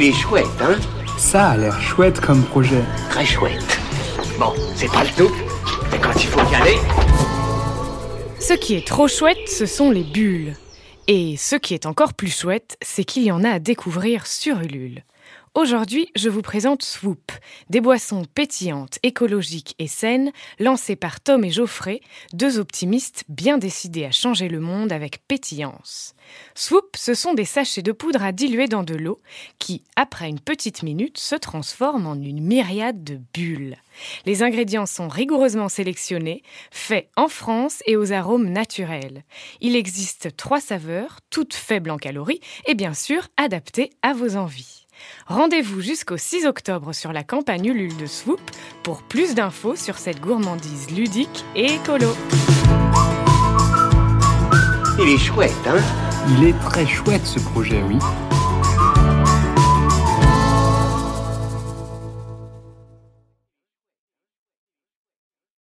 Il est chouette, hein Ça a l'air chouette comme projet. Très chouette. Bon, c'est pas le tout, mais quand il faut y aller... Ce qui est trop chouette, ce sont les bulles. Et ce qui est encore plus chouette, c'est qu'il y en a à découvrir sur Ulule. Aujourd'hui, je vous présente Swoop, des boissons pétillantes, écologiques et saines lancées par Tom et Geoffrey, deux optimistes bien décidés à changer le monde avec pétillance. Swoop, ce sont des sachets de poudre à diluer dans de l'eau qui, après une petite minute, se transforment en une myriade de bulles. Les ingrédients sont rigoureusement sélectionnés, faits en France et aux arômes naturels. Il existe trois saveurs, toutes faibles en calories et bien sûr adaptées à vos envies. Rendez-vous jusqu'au 6 octobre sur la campagne Ulule de Swoop pour plus d'infos sur cette gourmandise ludique et écolo. Il est chouette, hein? Il est très chouette ce projet, oui.